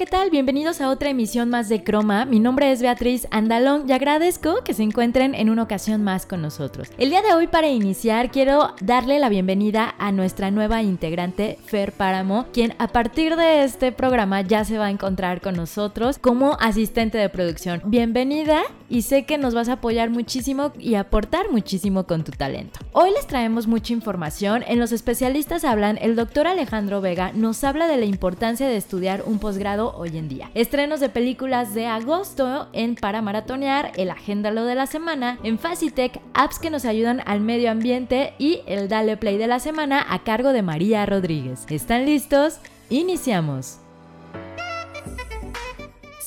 ¿Qué tal? Bienvenidos a otra emisión más de Croma. Mi nombre es Beatriz Andalón y agradezco que se encuentren en una ocasión más con nosotros. El día de hoy, para iniciar, quiero darle la bienvenida a nuestra nueva integrante, Fer Páramo, quien a partir de este programa ya se va a encontrar con nosotros como asistente de producción. Bienvenida y sé que nos vas a apoyar muchísimo y aportar muchísimo con tu talento. Hoy les traemos mucha información. En Los Especialistas Hablan, el doctor Alejandro Vega nos habla de la importancia de estudiar un posgrado hoy en día. Estrenos de películas de agosto en Para Maratonear, el Agéndalo de la Semana, en Facitech, apps que nos ayudan al medio ambiente y el Dale Play de la semana a cargo de María Rodríguez. ¿Están listos? Iniciamos.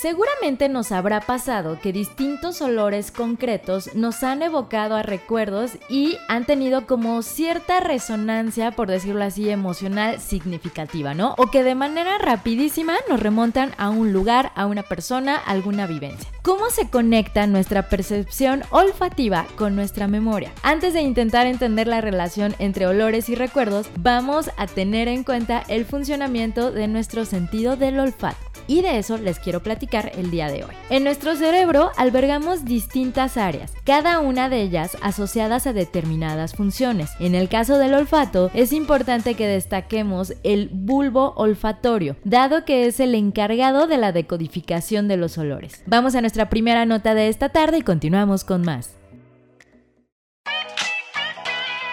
Seguramente nos habrá pasado que distintos olores concretos nos han evocado a recuerdos y han tenido como cierta resonancia, por decirlo así, emocional significativa, ¿no? O que de manera rapidísima nos remontan a un lugar, a una persona, a alguna vivencia. ¿Cómo se conecta nuestra percepción olfativa con nuestra memoria? Antes de intentar entender la relación entre olores y recuerdos, vamos a tener en cuenta el funcionamiento de nuestro sentido del olfato y de eso les quiero platicar el día de hoy. En nuestro cerebro albergamos distintas áreas, cada una de ellas asociadas a determinadas funciones. En el caso del olfato, es importante que destaquemos el bulbo olfatorio, dado que es el encargado de la decodificación de los olores. Vamos a nuestra primera nota de esta tarde y continuamos con más.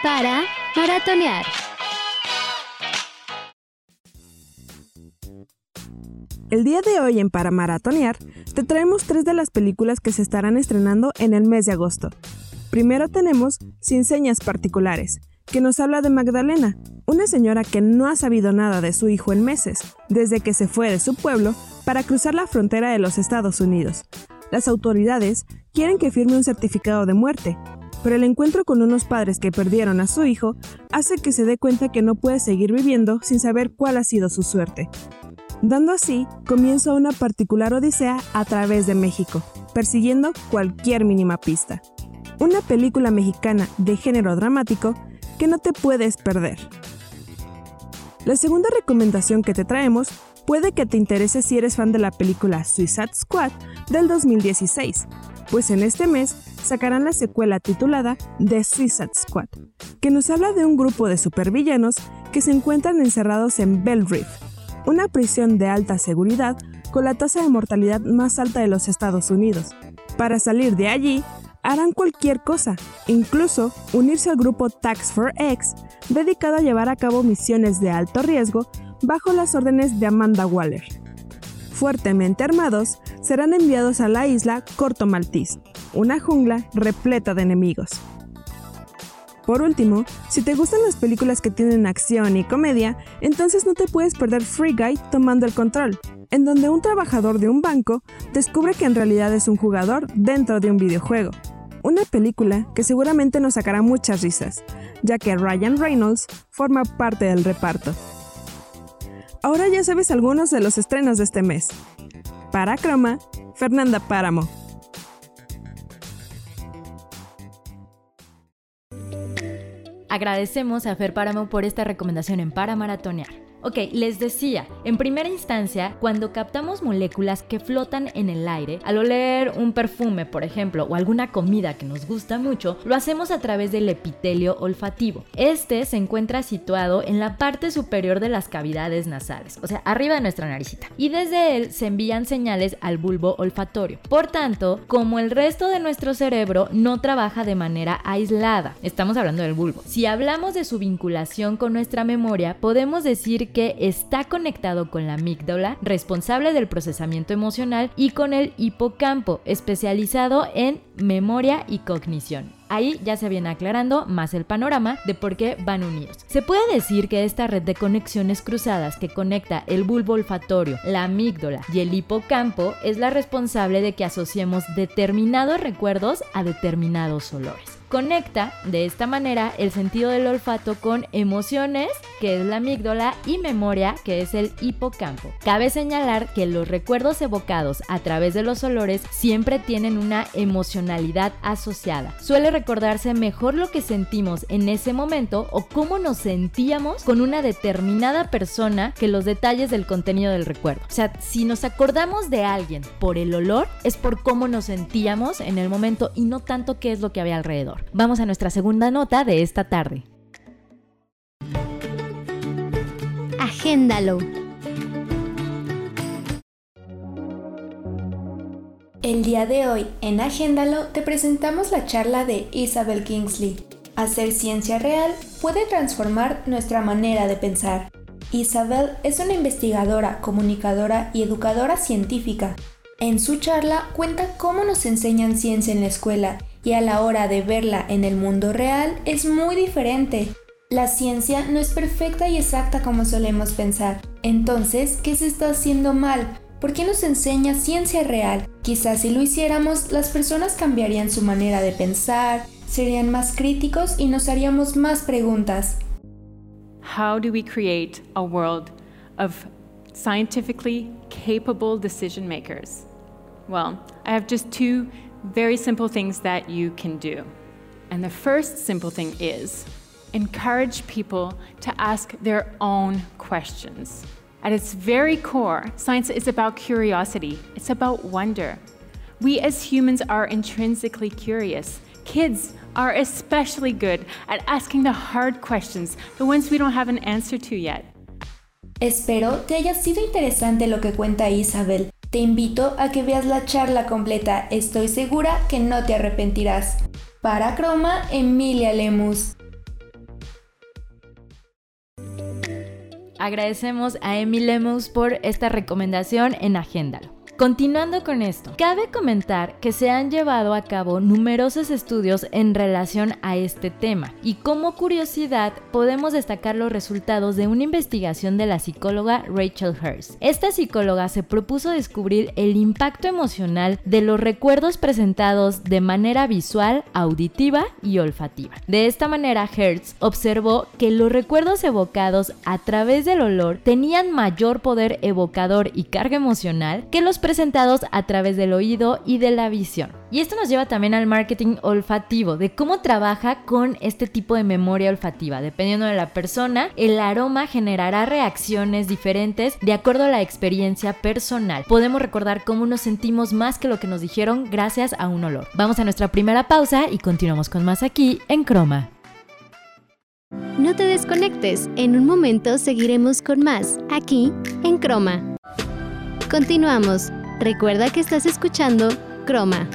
Para maratonear. El día de hoy en Para Maratonear te traemos tres de las películas que se estarán estrenando en el mes de agosto. Primero tenemos Sin Señas Particulares, que nos habla de Magdalena, una señora que no ha sabido nada de su hijo en meses, desde que se fue de su pueblo para cruzar la frontera de los Estados Unidos. Las autoridades quieren que firme un certificado de muerte, pero el encuentro con unos padres que perdieron a su hijo hace que se dé cuenta que no puede seguir viviendo sin saber cuál ha sido su suerte dando así comienzo a una particular odisea a través de México, persiguiendo cualquier mínima pista. Una película mexicana de género dramático que no te puedes perder. La segunda recomendación que te traemos puede que te interese si eres fan de la película Suicide Squad del 2016, pues en este mes sacarán la secuela titulada The Suicide Squad, que nos habla de un grupo de supervillanos que se encuentran encerrados en Bell Reef, una prisión de alta seguridad con la tasa de mortalidad más alta de los Estados Unidos. Para salir de allí, harán cualquier cosa, incluso unirse al grupo Tax for X, dedicado a llevar a cabo misiones de alto riesgo bajo las órdenes de Amanda Waller. Fuertemente armados, serán enviados a la isla Corto Maltese, una jungla repleta de enemigos. Por último, si te gustan las películas que tienen acción y comedia, entonces no te puedes perder Free Guy tomando el control, en donde un trabajador de un banco descubre que en realidad es un jugador dentro de un videojuego. Una película que seguramente nos sacará muchas risas, ya que Ryan Reynolds forma parte del reparto. Ahora ya sabes algunos de los estrenos de este mes. Para Croma, Fernanda Páramo. Agradecemos a Fer Páramo por esta recomendación en Para Maratonear. Ok, les decía, en primera instancia, cuando captamos moléculas que flotan en el aire, al oler un perfume, por ejemplo, o alguna comida que nos gusta mucho, lo hacemos a través del epitelio olfativo. Este se encuentra situado en la parte superior de las cavidades nasales, o sea, arriba de nuestra naricita, y desde él se envían señales al bulbo olfatorio. Por tanto, como el resto de nuestro cerebro no trabaja de manera aislada, estamos hablando del bulbo. Si hablamos de su vinculación con nuestra memoria, podemos decir que está conectado con la amígdala, responsable del procesamiento emocional, y con el hipocampo, especializado en memoria y cognición. Ahí ya se viene aclarando más el panorama de por qué van unidos. Se puede decir que esta red de conexiones cruzadas que conecta el bulbo olfatorio, la amígdala y el hipocampo es la responsable de que asociemos determinados recuerdos a determinados olores. Conecta de esta manera el sentido del olfato con emociones, que es la amígdala, y memoria, que es el hipocampo. Cabe señalar que los recuerdos evocados a través de los olores siempre tienen una emocionalidad asociada. Suele recordarse mejor lo que sentimos en ese momento o cómo nos sentíamos con una determinada persona que los detalles del contenido del recuerdo. O sea, si nos acordamos de alguien por el olor, es por cómo nos sentíamos en el momento y no tanto qué es lo que había alrededor. Vamos a nuestra segunda nota de esta tarde. Agéndalo. El día de hoy en Agéndalo te presentamos la charla de Isabel Kingsley. Hacer ciencia real puede transformar nuestra manera de pensar. Isabel es una investigadora, comunicadora y educadora científica. En su charla cuenta cómo nos enseñan ciencia en la escuela y a la hora de verla en el mundo real es muy diferente. La ciencia no es perfecta y exacta como solemos pensar. Entonces, ¿qué se está haciendo mal? ¿Por qué nos enseña ciencia real? Quizás si lo hiciéramos, las personas cambiarían su manera de pensar, serían más críticos y nos haríamos más preguntas. How do we create a world of scientifically capable decision makers? Well, I have just two very simple things that you can do. And the first simple thing is encourage people to ask their own questions. At its very core, science is about curiosity, it's about wonder. We as humans are intrinsically curious. Kids are especially good at asking the hard questions, the ones we don't have an answer to yet. Espero te haya sido interesante lo que cuenta Isabel. Te invito a que veas la charla completa, estoy segura que no te arrepentirás. Para Croma, Emilia Lemus. Agradecemos a Emi Lemus por esta recomendación en Agéndalo. Continuando con esto, cabe comentar que se han llevado a cabo numerosos estudios en relación a este tema y como curiosidad podemos destacar los resultados de una investigación de la psicóloga Rachel Hurst. Esta psicóloga se propuso descubrir el impacto emocional de los recuerdos presentados de manera visual, auditiva y olfativa. De esta manera, Hertz observó que los recuerdos evocados a través del olor tenían mayor poder evocador y carga emocional que los a través del oído y de la visión. Y esto nos lleva también al marketing olfativo, de cómo trabaja con este tipo de memoria olfativa. Dependiendo de la persona, el aroma generará reacciones diferentes de acuerdo a la experiencia personal. Podemos recordar cómo nos sentimos más que lo que nos dijeron gracias a un olor. Vamos a nuestra primera pausa y continuamos con más aquí en Croma. No te desconectes, en un momento seguiremos con más, aquí en Croma. Continuamos. Recuerda que estás escuchando Croma.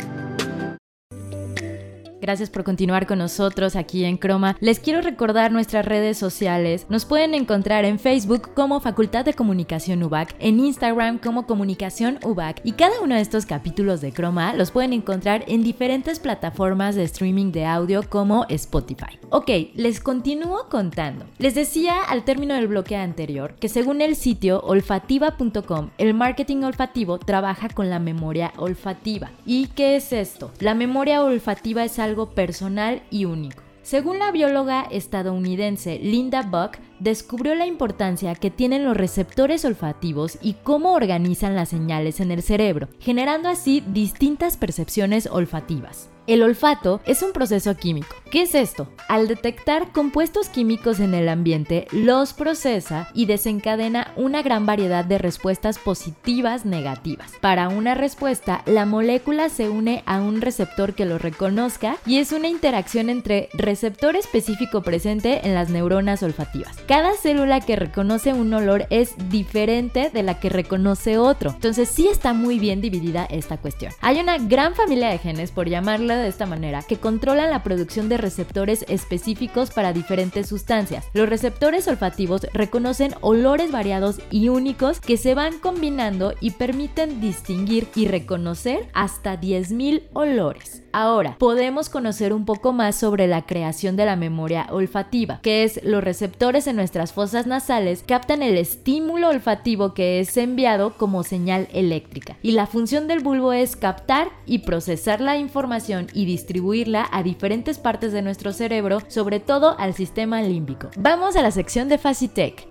Gracias por continuar con nosotros aquí en Croma. Les quiero recordar nuestras redes sociales. Nos pueden encontrar en Facebook como Facultad de Comunicación UBAC, en Instagram como Comunicación UBAC y cada uno de estos capítulos de Croma los pueden encontrar en diferentes plataformas de streaming de audio como Spotify. Ok, les continúo contando. Les decía al término del bloque anterior que según el sitio olfativa.com, el marketing olfativo trabaja con la memoria olfativa. ¿Y qué es esto? La memoria olfativa es algo personal y único. Según la bióloga estadounidense Linda Buck, descubrió la importancia que tienen los receptores olfativos y cómo organizan las señales en el cerebro, generando así distintas percepciones olfativas. El olfato es un proceso químico. ¿Qué es esto? Al detectar compuestos químicos en el ambiente, los procesa y desencadena una gran variedad de respuestas positivas negativas. Para una respuesta, la molécula se une a un receptor que lo reconozca y es una interacción entre receptor específico presente en las neuronas olfativas. Cada célula que reconoce un olor es diferente de la que reconoce otro. Entonces sí está muy bien dividida esta cuestión. Hay una gran familia de genes, por llamarla de esta manera, que controlan la producción de receptores específicos para diferentes sustancias. Los receptores olfativos reconocen olores variados y únicos que se van combinando y permiten distinguir y reconocer hasta 10.000 olores. Ahora, podemos conocer un poco más sobre la creación de la memoria olfativa, que es los receptores en nuestras fosas nasales captan el estímulo olfativo que es enviado como señal eléctrica. Y la función del bulbo es captar y procesar la información y distribuirla a diferentes partes de nuestro cerebro, sobre todo al sistema límbico. Vamos a la sección de Facitech.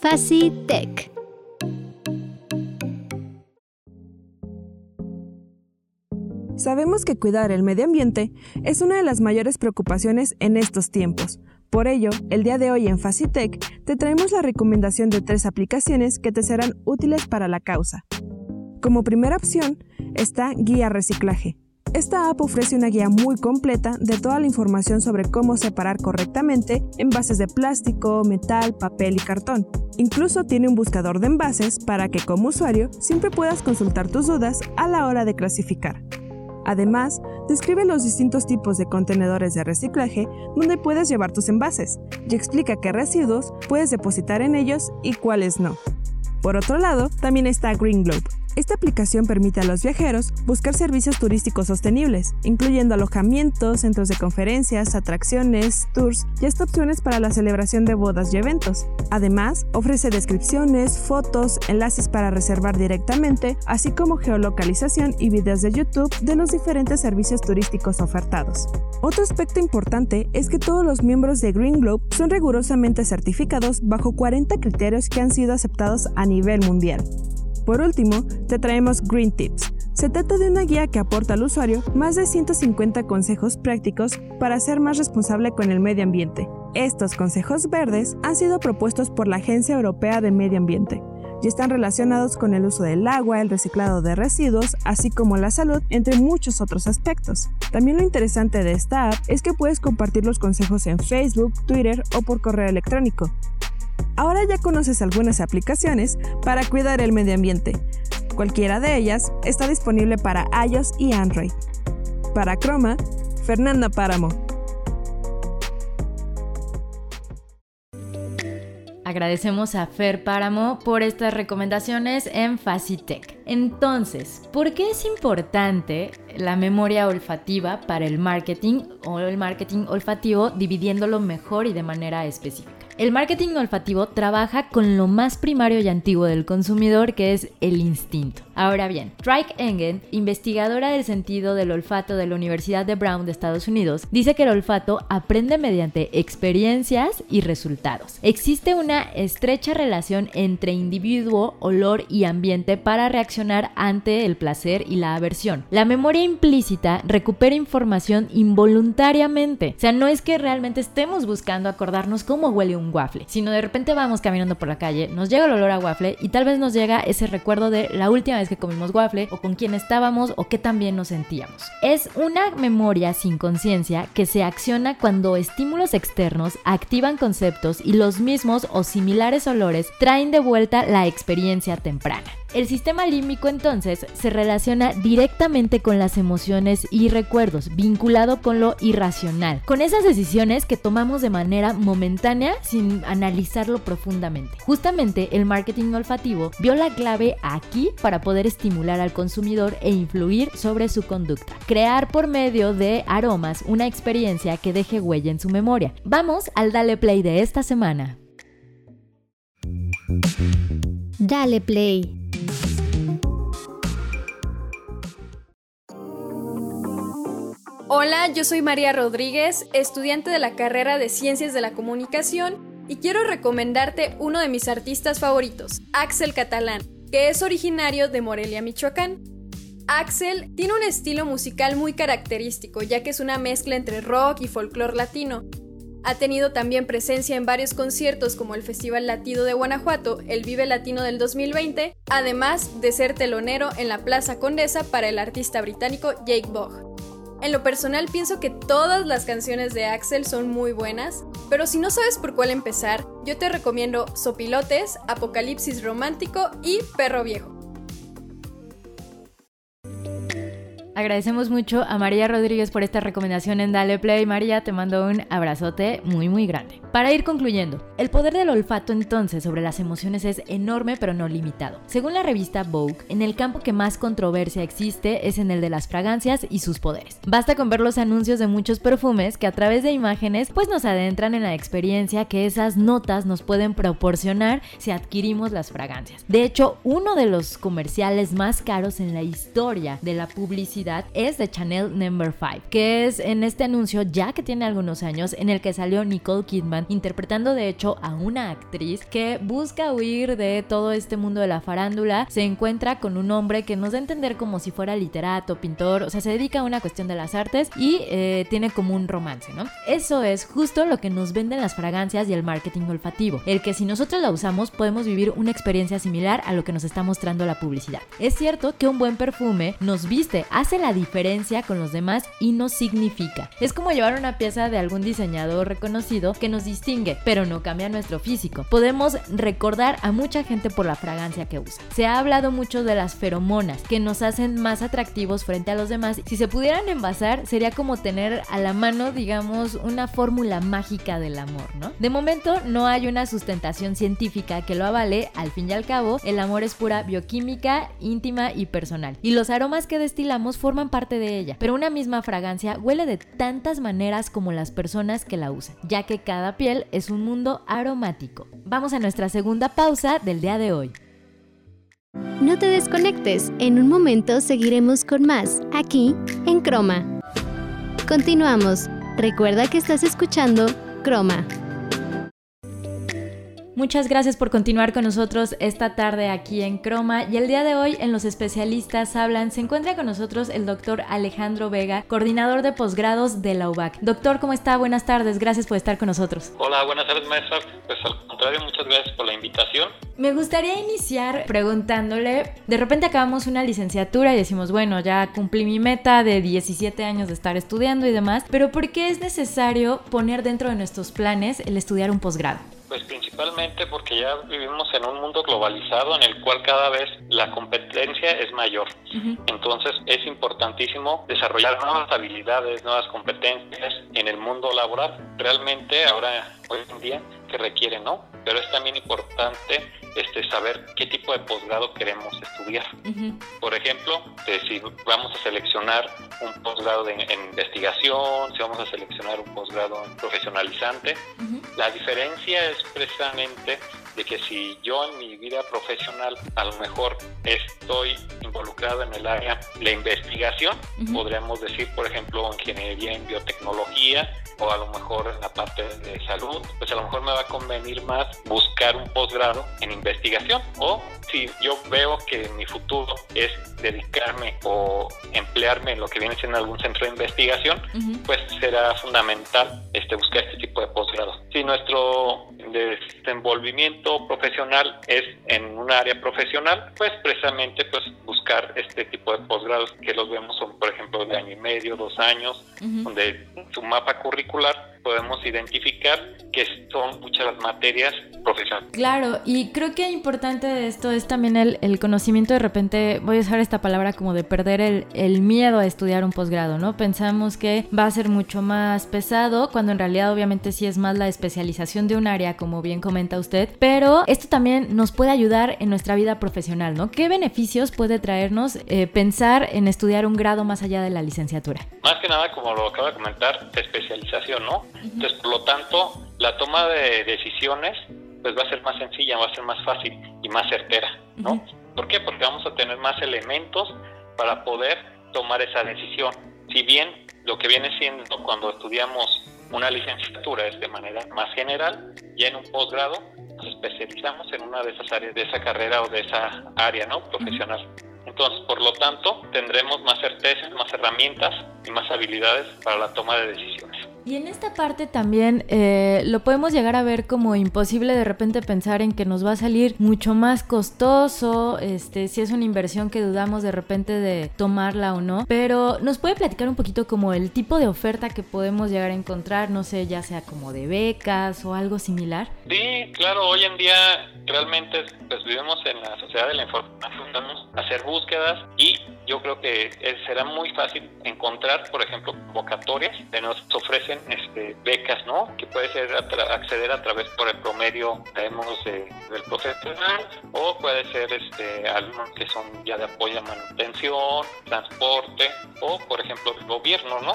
Facitech. Sabemos que cuidar el medio ambiente es una de las mayores preocupaciones en estos tiempos. Por ello, el día de hoy en Facitech te traemos la recomendación de tres aplicaciones que te serán útiles para la causa. Como primera opción está Guía Reciclaje. Esta app ofrece una guía muy completa de toda la información sobre cómo separar correctamente envases de plástico, metal, papel y cartón. Incluso tiene un buscador de envases para que como usuario siempre puedas consultar tus dudas a la hora de clasificar. Además, describe los distintos tipos de contenedores de reciclaje donde puedes llevar tus envases y explica qué residuos puedes depositar en ellos y cuáles no. Por otro lado, también está Green Globe, esta aplicación permite a los viajeros buscar servicios turísticos sostenibles, incluyendo alojamientos, centros de conferencias, atracciones, tours y hasta opciones para la celebración de bodas y eventos. Además, ofrece descripciones, fotos, enlaces para reservar directamente, así como geolocalización y videos de YouTube de los diferentes servicios turísticos ofertados. Otro aspecto importante es que todos los miembros de Green Globe son rigurosamente certificados bajo 40 criterios que han sido aceptados a nivel mundial. Por último, te traemos Green Tips. Se trata de una guía que aporta al usuario más de 150 consejos prácticos para ser más responsable con el medio ambiente. Estos consejos verdes han sido propuestos por la Agencia Europea de Medio Ambiente y están relacionados con el uso del agua, el reciclado de residuos, así como la salud, entre muchos otros aspectos. También lo interesante de esta app es que puedes compartir los consejos en Facebook, Twitter o por correo electrónico. Ahora ya conoces algunas aplicaciones para cuidar el medio ambiente. Cualquiera de ellas está disponible para iOS y Android. Para Chroma, Fernanda Páramo. Agradecemos a Fer Páramo por estas recomendaciones en Facitech. Entonces, ¿por qué es importante la memoria olfativa para el marketing o el marketing olfativo dividiéndolo mejor y de manera específica? El marketing olfativo trabaja con lo más primario y antiguo del consumidor, que es el instinto. Ahora bien, Trike Engen, investigadora del sentido del olfato de la Universidad de Brown de Estados Unidos, dice que el olfato aprende mediante experiencias y resultados. Existe una estrecha relación entre individuo, olor y ambiente para reaccionar ante el placer y la aversión. La memoria implícita recupera información involuntariamente. O sea, no es que realmente estemos buscando acordarnos cómo huele un waffle, sino de repente vamos caminando por la calle, nos llega el olor a waffle y tal vez nos llega ese recuerdo de la última vez que comimos waffle o con quién estábamos o qué también nos sentíamos. Es una memoria sin conciencia que se acciona cuando estímulos externos activan conceptos y los mismos o similares olores traen de vuelta la experiencia temprana. El sistema límbico entonces se relaciona directamente con las emociones y recuerdos, vinculado con lo irracional, con esas decisiones que tomamos de manera momentánea sin analizarlo profundamente. Justamente el marketing olfativo vio la clave aquí para poder estimular al consumidor e influir sobre su conducta. Crear por medio de aromas una experiencia que deje huella en su memoria. Vamos al Dale Play de esta semana. Dale Play. Hola, yo soy María Rodríguez, estudiante de la carrera de Ciencias de la Comunicación y quiero recomendarte uno de mis artistas favoritos, Axel Catalán, que es originario de Morelia, Michoacán. Axel tiene un estilo musical muy característico, ya que es una mezcla entre rock y folclore latino. Ha tenido también presencia en varios conciertos como el Festival Latido de Guanajuato, el Vive Latino del 2020, además de ser telonero en la Plaza Condesa para el artista británico Jake Bogg. En lo personal pienso que todas las canciones de Axel son muy buenas, pero si no sabes por cuál empezar, yo te recomiendo Sopilotes, Apocalipsis Romántico y Perro Viejo. Agradecemos mucho a María Rodríguez por esta recomendación en Dale Play. María, te mando un abrazote muy muy grande. Para ir concluyendo, el poder del olfato entonces sobre las emociones es enorme pero no limitado. Según la revista Vogue, en el campo que más controversia existe es en el de las fragancias y sus poderes. Basta con ver los anuncios de muchos perfumes que a través de imágenes pues nos adentran en la experiencia que esas notas nos pueden proporcionar si adquirimos las fragancias. De hecho, uno de los comerciales más caros en la historia de la publicidad es de Chanel Number 5, que es en este anuncio ya que tiene algunos años en el que salió Nicole Kidman interpretando de hecho a una actriz que busca huir de todo este mundo de la farándula, se encuentra con un hombre que nos da a entender como si fuera literato, pintor, o sea, se dedica a una cuestión de las artes y eh, tiene como un romance, ¿no? Eso es justo lo que nos venden las fragancias y el marketing olfativo, el que si nosotros la usamos podemos vivir una experiencia similar a lo que nos está mostrando la publicidad. Es cierto que un buen perfume nos viste, hace la diferencia con los demás y no significa. Es como llevar una pieza de algún diseñador reconocido que nos distingue, pero no cambia nuestro físico. Podemos recordar a mucha gente por la fragancia que usa. Se ha hablado mucho de las feromonas que nos hacen más atractivos frente a los demás. Si se pudieran envasar, sería como tener a la mano, digamos, una fórmula mágica del amor, ¿no? De momento no hay una sustentación científica que lo avale, al fin y al cabo, el amor es pura bioquímica, íntima y personal. Y los aromas que destilamos forman parte de ella, pero una misma fragancia huele de tantas maneras como las personas que la usan, ya que cada piel es un mundo aromático. Vamos a nuestra segunda pausa del día de hoy. No te desconectes, en un momento seguiremos con más, aquí en Croma. Continuamos. Recuerda que estás escuchando Croma. Muchas gracias por continuar con nosotros esta tarde aquí en Croma y el día de hoy en Los Especialistas Hablan se encuentra con nosotros el doctor Alejandro Vega, coordinador de posgrados de la UBAC. Doctor, ¿cómo está? Buenas tardes, gracias por estar con nosotros. Hola, buenas tardes maestra. Pues al contrario, muchas gracias por la invitación. Me gustaría iniciar preguntándole, de repente acabamos una licenciatura y decimos, bueno, ya cumplí mi meta de 17 años de estar estudiando y demás, pero ¿por qué es necesario poner dentro de nuestros planes el estudiar un posgrado? Pues principalmente porque ya vivimos en un mundo globalizado en el cual cada vez la competencia es mayor. Entonces es importantísimo desarrollar nuevas habilidades, nuevas competencias en el mundo laboral. Realmente ahora, hoy en día, que requiere, ¿no? Pero es también importante este, saber qué tipo de posgrado queremos estudiar. Por ejemplo, si vamos a seleccionar un posgrado en investigación, si vamos a seleccionar un posgrado profesionalizante, la diferencia es precisamente de que si yo en mi vida profesional a lo mejor estoy involucrado en el área de investigación, podríamos decir, por ejemplo, ingeniería en biotecnología, o a lo mejor en la parte de salud, pues a lo mejor me va a convenir más buscar un posgrado en investigación o si yo veo que mi futuro es dedicarme o emplearme en lo que viene siendo algún centro de investigación, pues será fundamental este buscar este tipo de posgrado. Si nuestro desenvolvimiento profesional es en un área profesional, pues precisamente pues buscar este tipo de posgrados que los vemos son por ejemplo de año y medio, dos años, donde su mapa curricular podemos identificar que son muchas materias profesionales. Claro, y creo que importante de esto es también el, el, conocimiento de repente, voy a usar esta palabra como de perder el, el, miedo a estudiar un posgrado, ¿no? Pensamos que va a ser mucho más pesado, cuando en realidad obviamente sí es más la especialización de un área, como bien comenta usted, pero esto también nos puede ayudar en nuestra vida profesional, ¿no? ¿Qué beneficios puede traernos eh, pensar en estudiar un grado más allá de la licenciatura? Más que nada, como lo acaba de comentar, especialización, ¿no? Entonces, por lo tanto, la toma de decisiones pues va a ser más sencilla, va a ser más fácil y más certera, ¿no? ¿Por qué? Porque vamos a tener más elementos para poder tomar esa decisión. Si bien lo que viene siendo cuando estudiamos una licenciatura es de manera más general, ya en un posgrado nos especializamos en una de esas áreas de esa carrera o de esa área, ¿no? Profesional. Entonces, por lo tanto, tendremos más certezas, más herramientas y más habilidades para la toma de decisiones. Y en esta parte también eh, lo podemos llegar a ver como imposible de repente pensar en que nos va a salir mucho más costoso, este, si es una inversión que dudamos de repente de tomarla o no. Pero nos puede platicar un poquito como el tipo de oferta que podemos llegar a encontrar, no sé, ya sea como de becas o algo similar. Sí, claro, hoy en día realmente pues vivimos en la sociedad de la información, vamos hacer búsquedas y yo creo que será muy fácil encontrar, por ejemplo, convocatorias que nos ofrecen este, becas, ¿no? Que puede ser acceder a través por el promedio, sabemos, del profesional o puede ser este, alumnos que son ya de apoyo a manutención, transporte o, por ejemplo, el gobierno, ¿no?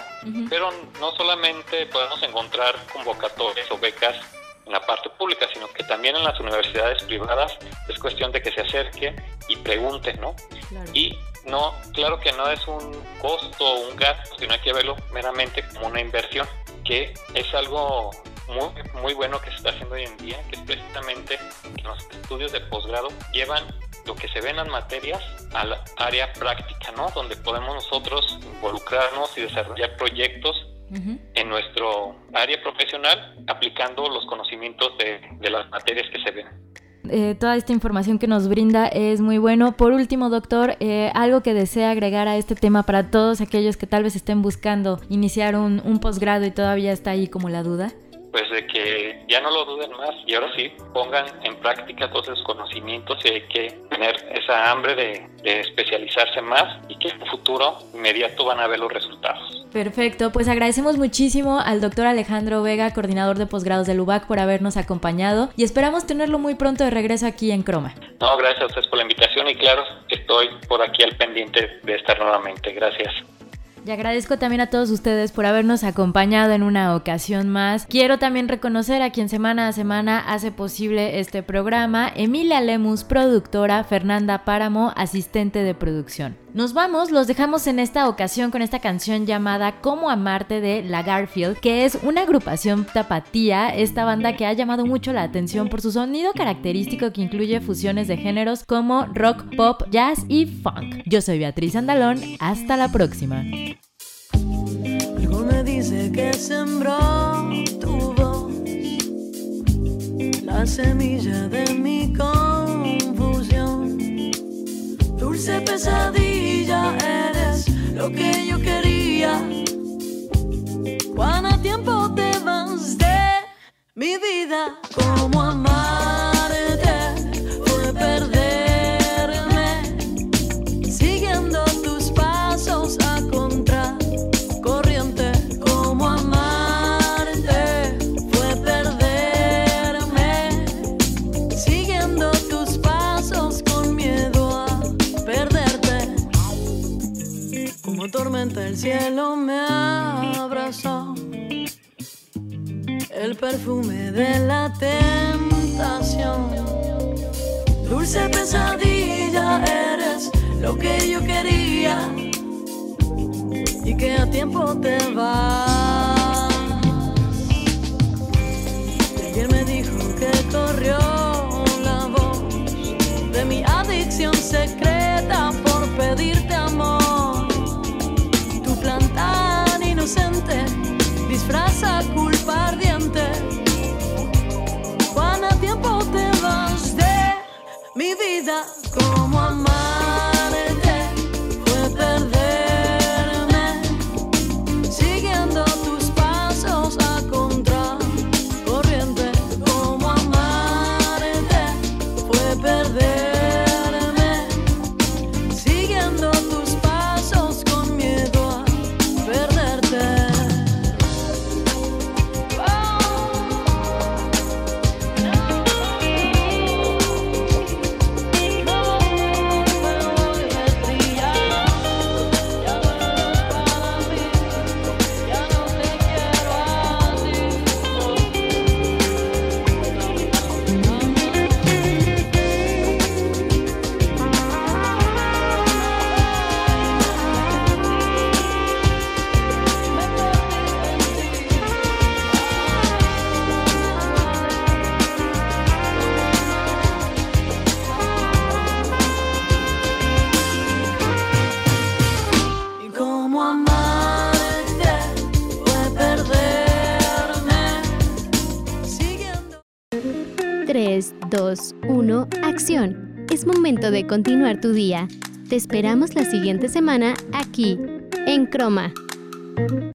Pero no solamente podemos encontrar convocatorias o becas en la parte pública, sino que también en las universidades privadas es cuestión de que se acerquen y pregunten, ¿no? Y no, claro que no es un costo o un gasto, sino hay que verlo meramente como una inversión, que es algo muy, muy bueno que se está haciendo hoy en día, que es precisamente que los estudios de posgrado llevan lo que se ve en las materias al área práctica, ¿no? Donde podemos nosotros involucrarnos y desarrollar proyectos en nuestro área profesional aplicando los conocimientos de, de las materias que se ven. Eh, toda esta información que nos brinda es muy bueno. Por último, doctor, eh, algo que desea agregar a este tema para todos aquellos que tal vez estén buscando iniciar un, un posgrado y todavía está ahí como la duda pues de que ya no lo duden más y ahora sí pongan en práctica todos esos conocimientos y hay que tener esa hambre de, especializarse más y que en un futuro inmediato van a ver los resultados. Perfecto, pues agradecemos muchísimo al doctor Alejandro Vega, coordinador de posgrados de UBAC, por habernos acompañado y esperamos tenerlo muy pronto de regreso aquí en Croma. No, gracias a ustedes por la invitación y claro, estoy por aquí al pendiente de estar nuevamente. Gracias. Y agradezco también a todos ustedes por habernos acompañado en una ocasión más. Quiero también reconocer a quien semana a semana hace posible este programa, Emilia Lemus, productora, Fernanda Páramo, asistente de producción. Nos vamos, los dejamos en esta ocasión con esta canción llamada Cómo amarte de La Garfield, que es una agrupación tapatía, esta banda que ha llamado mucho la atención por su sonido característico que incluye fusiones de géneros como rock, pop, jazz y funk. Yo soy Beatriz Andalón, hasta la próxima. Dulce pesadilla, eres lo que yo quería. Cuánto tiempo te vas de mi vida, como amarte perfume de la tentación. Dulce pesadilla, eres lo que yo quería. Y que a tiempo te vas. Ayer me dijo que corrió la voz de mi adicción secreta por pedirte amor tan inocente disfraza mi Es momento de continuar tu día. Te esperamos la siguiente semana aquí, en Croma.